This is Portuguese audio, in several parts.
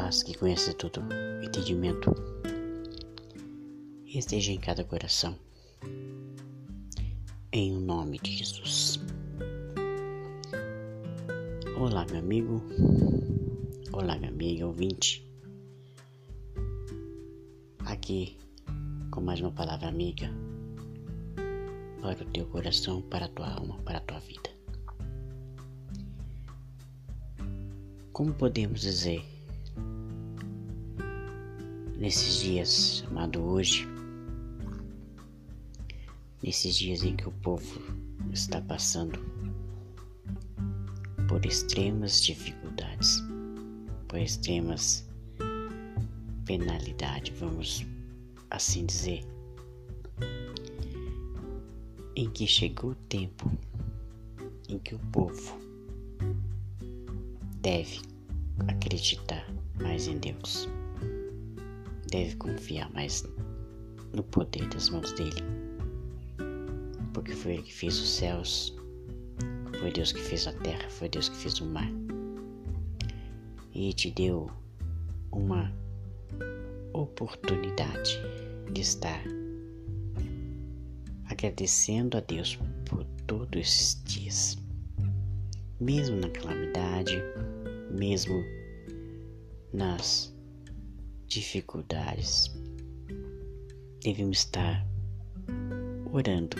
Paz que conhece todo entendimento esteja em cada coração. Em o nome de Jesus. Olá, meu amigo. Olá, minha amiga ouvinte. Aqui com mais uma palavra amiga para o teu coração, para a tua alma, para a tua vida. Como podemos dizer nesses dias chamado hoje, nesses dias em que o povo está passando por extremas dificuldades, por extremas penalidades, vamos assim dizer, em que chegou o tempo em que o povo deve acreditar mais em Deus, deve confiar mais no poder das mãos dele, porque foi ele que fez os céus, foi Deus que fez a terra, foi Deus que fez o mar. E te deu uma oportunidade de estar agradecendo a Deus por todos esses dias, mesmo na calamidade, mesmo nas dificuldades. Devemos estar orando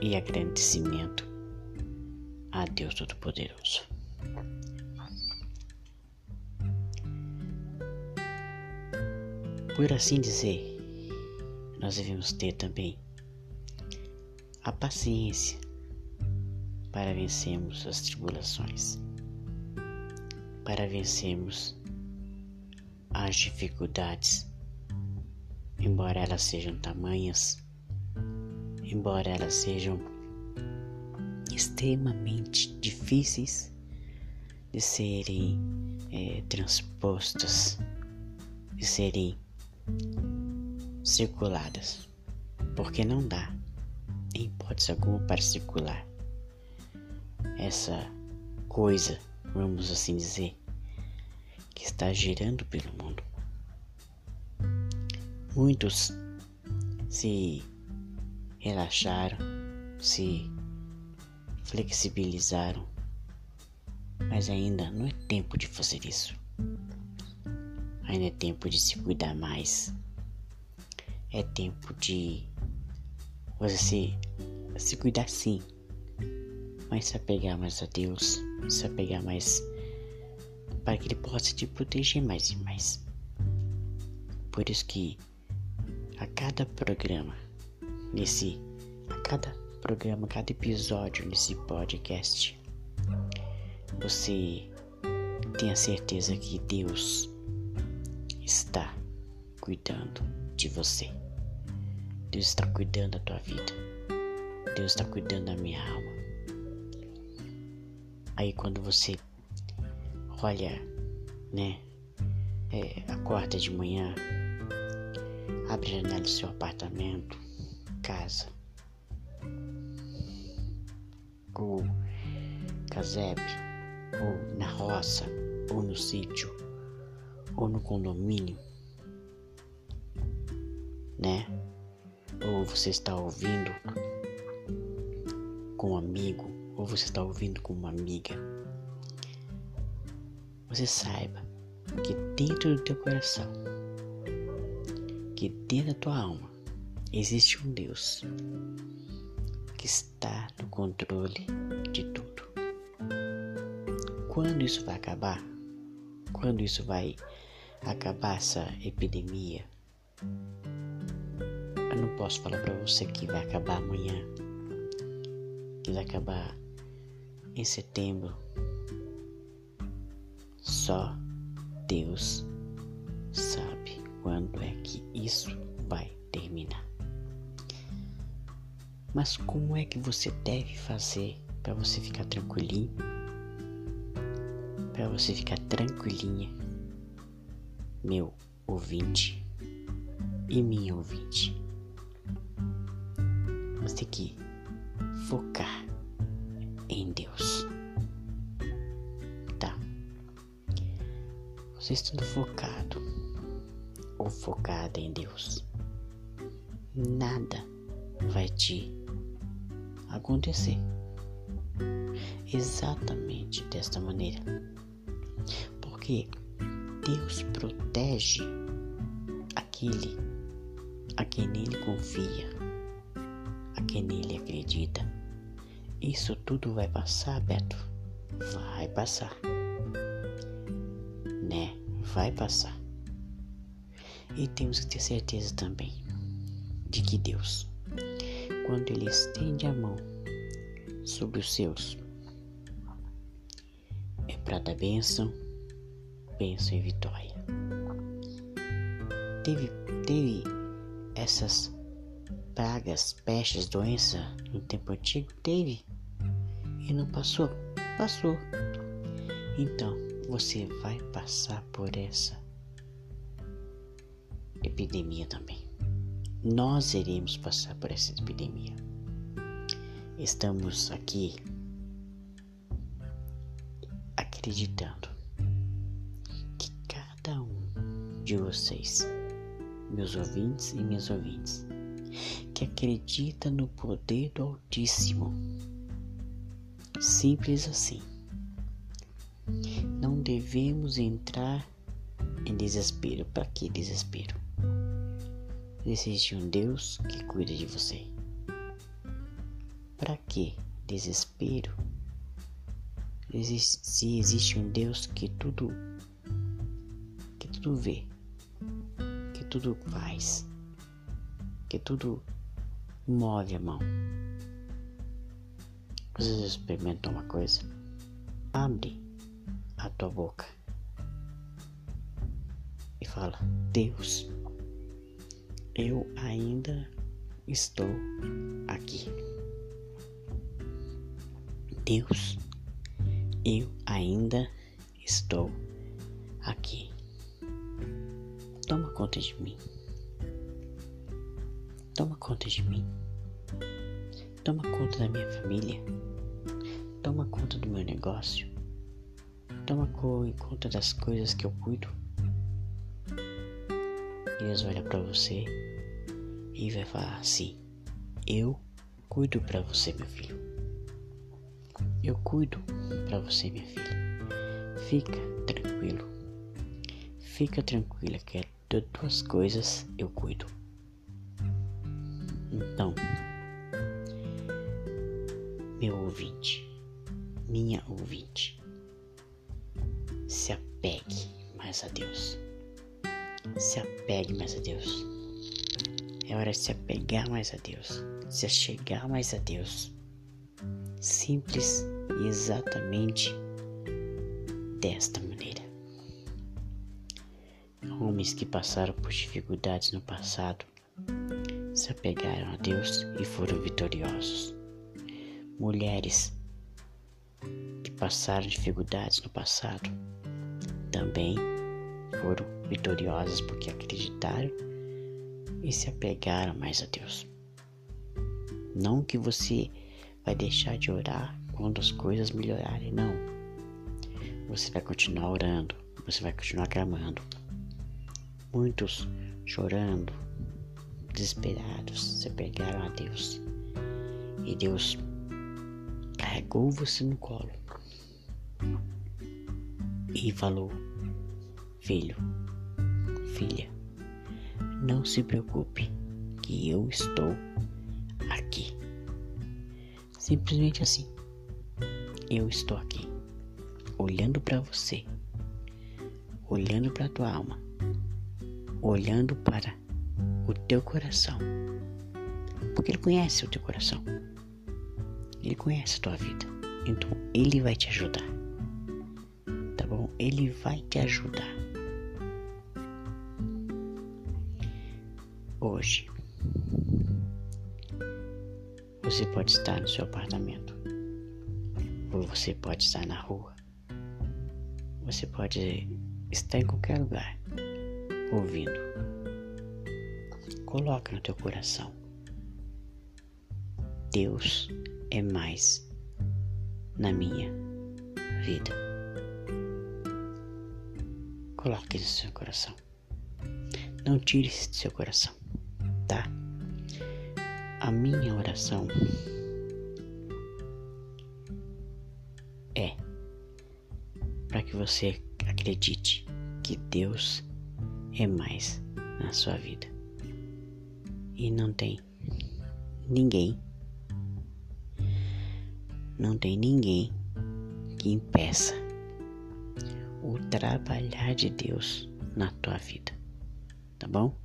e agradecimento a Deus Todo-Poderoso. Por assim dizer, nós devemos ter também a paciência para vencermos as tribulações, para vencermos as dificuldades, embora elas sejam tamanhas, embora elas sejam extremamente difíceis de serem é, transpostas, de serem circuladas, porque não dá, em hipótese alguma, para circular. Essa coisa, vamos assim dizer, que está girando pelo mundo. Muitos se relaxaram, se flexibilizaram, mas ainda não é tempo de fazer isso. Ainda é tempo de se cuidar mais. É tempo de você se, se cuidar sim, mas se apegar mais a Deus, se apegar mais para que Ele possa te proteger mais e mais. Por isso que a cada programa, nesse, a cada programa, a cada episódio nesse podcast, você tenha certeza que Deus está cuidando de você. Deus está cuidando da tua vida. Deus está cuidando da minha alma. Aí quando você olha, né, é, acorda de manhã, abre a janela do seu apartamento, casa, ou casebre, ou na roça, ou no sítio ou no condomínio, né? Ou você está ouvindo com um amigo, ou você está ouvindo com uma amiga. Você saiba que dentro do teu coração, que dentro da tua alma, existe um Deus que está no controle de tudo. Quando isso vai acabar? Quando isso vai acabar essa epidemia. Eu não posso falar para você que vai acabar amanhã, que vai acabar em setembro. Só Deus sabe quando é que isso vai terminar. Mas como é que você deve fazer para você ficar tranquilinho? Para você ficar tranquilinha meu ouvinte e minha ouvinte. Você tem que focar você estando focado ou focada em Deus, nada vai te acontecer. Exatamente desta maneira. Porque Deus protege aquele a quem nele confia, a quem nele acredita. Isso tudo vai passar, Beto? Vai passar. Vai passar. E temos que ter certeza também de que Deus, quando Ele estende a mão sobre os seus, é para dar bênção, bênção e vitória. Teve, teve essas pragas, pestes, doença no tempo antigo? Teve. E não passou? Passou. Então, você vai passar por essa epidemia também. Nós iremos passar por essa epidemia. Estamos aqui acreditando que cada um de vocês, meus ouvintes e minhas ouvintes, que acredita no poder do Altíssimo, simples assim. Não devemos entrar em desespero. Para que desespero? Existe um Deus que cuida de você. Para que desespero? Existe, se existe um Deus que tudo que tudo vê, que tudo faz, que tudo move a mão. Você experimentou uma coisa? Abre a tua boca e fala: Deus, eu ainda estou aqui. Deus, eu ainda estou aqui. Toma conta de mim. Toma conta de mim. Toma conta da minha família. Toma conta do meu negócio. Toma conta das coisas que eu cuido. Deus vai olhar para você e vai falar assim: Eu cuido para você, meu filho. Eu cuido para você, minha filha. Fica tranquilo. Fica tranquila que é de duas coisas eu cuido. Então, meu ouvinte, minha ouvinte, apegue mais a Deus. Se apegue mais a Deus. É hora de se apegar mais a Deus, se achegar mais a Deus. Simples e exatamente desta maneira. Homens que passaram por dificuldades no passado se apegaram a Deus e foram vitoriosos. Mulheres que passaram dificuldades no passado também foram vitoriosas porque acreditaram e se apegaram mais a Deus. Não que você vai deixar de orar quando as coisas melhorarem, não. Você vai continuar orando, você vai continuar clamando. Muitos chorando, desesperados, se apegaram a Deus. E Deus carregou você no colo e falou: Filho, filha, não se preocupe, que eu estou aqui. Simplesmente assim. Eu estou aqui, olhando para você, olhando para tua alma, olhando para o teu coração. Porque ele conhece o teu coração. Ele conhece a tua vida. Então ele vai te ajudar. Ele vai te ajudar. Hoje, você pode estar no seu apartamento, ou você pode estar na rua, você pode estar em qualquer lugar, ouvindo. Coloca no teu coração. Deus é mais na minha vida. Coloque no seu coração. Não tire isso do seu coração, tá? A minha oração é para que você acredite que Deus é mais na sua vida. E não tem ninguém, não tem ninguém que impeça o trabalhar de Deus na tua vida, tá bom?